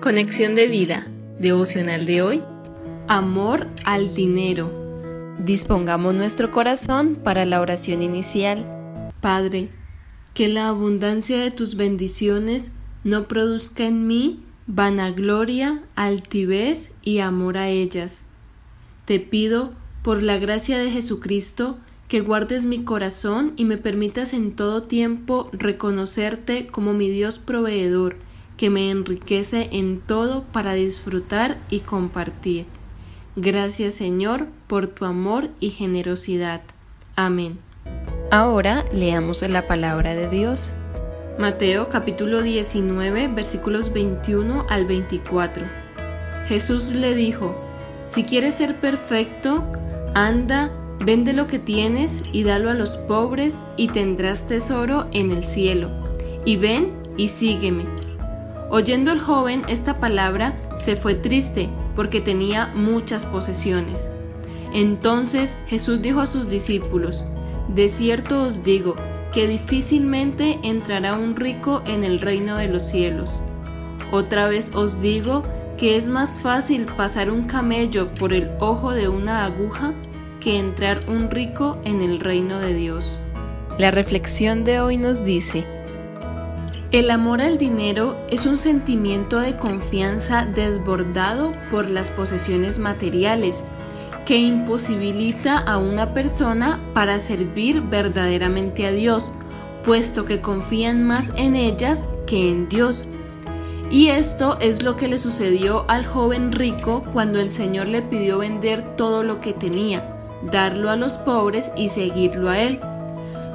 Conexión de vida, devocional de hoy. Amor al dinero. Dispongamos nuestro corazón para la oración inicial. Padre, que la abundancia de tus bendiciones no produzca en mí vanagloria, altivez y amor a ellas. Te pido, por la gracia de Jesucristo, que guardes mi corazón y me permitas en todo tiempo reconocerte como mi Dios proveedor, que me enriquece en todo para disfrutar y compartir. Gracias Señor por tu amor y generosidad. Amén. Ahora leamos la palabra de Dios. Mateo capítulo 19 versículos 21 al 24. Jesús le dijo, Si quieres ser perfecto, anda, vende lo que tienes y dalo a los pobres y tendrás tesoro en el cielo. Y ven y sígueme. Oyendo el joven esta palabra, se fue triste, porque tenía muchas posesiones. Entonces Jesús dijo a sus discípulos, De cierto os digo, que difícilmente entrará un rico en el reino de los cielos. Otra vez os digo que es más fácil pasar un camello por el ojo de una aguja que entrar un rico en el reino de Dios. La reflexión de hoy nos dice, el amor al dinero es un sentimiento de confianza desbordado por las posesiones materiales que imposibilita a una persona para servir verdaderamente a Dios, puesto que confían más en ellas que en Dios. Y esto es lo que le sucedió al joven rico cuando el Señor le pidió vender todo lo que tenía, darlo a los pobres y seguirlo a Él.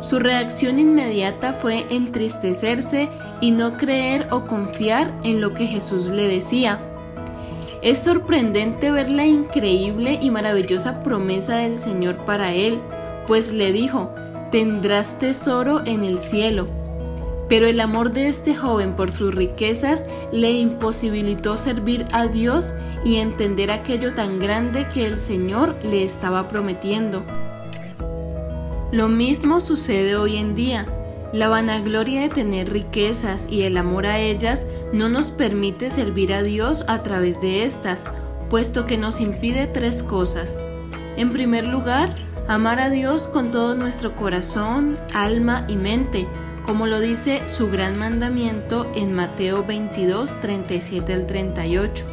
Su reacción inmediata fue entristecerse y no creer o confiar en lo que Jesús le decía. Es sorprendente ver la increíble y maravillosa promesa del Señor para él, pues le dijo, tendrás tesoro en el cielo. Pero el amor de este joven por sus riquezas le imposibilitó servir a Dios y entender aquello tan grande que el Señor le estaba prometiendo. Lo mismo sucede hoy en día. La vanagloria de tener riquezas y el amor a ellas no nos permite servir a Dios a través de estas, puesto que nos impide tres cosas. En primer lugar, amar a Dios con todo nuestro corazón, alma y mente, como lo dice su gran mandamiento en Mateo 22, 37 al 38.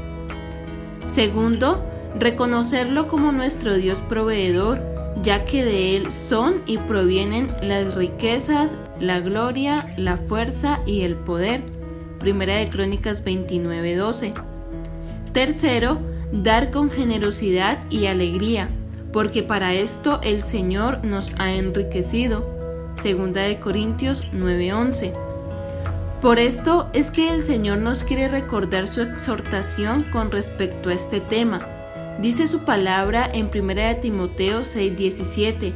Segundo, reconocerlo como nuestro Dios proveedor, ya que de Él son y provienen las riquezas, la gloria, la fuerza y el poder. Primera de Crónicas 29:12. Tercero, dar con generosidad y alegría, porque para esto el Señor nos ha enriquecido. Segunda de Corintios 9:11. Por esto es que el Señor nos quiere recordar su exhortación con respecto a este tema Dice su palabra en 1 Timoteo 6:17.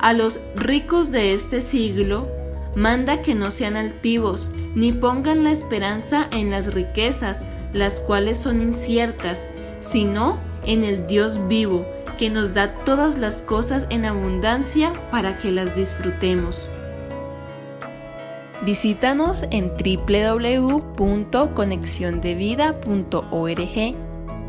A los ricos de este siglo manda que no sean altivos, ni pongan la esperanza en las riquezas, las cuales son inciertas, sino en el Dios vivo, que nos da todas las cosas en abundancia para que las disfrutemos. Visítanos en www.conexiondevida.org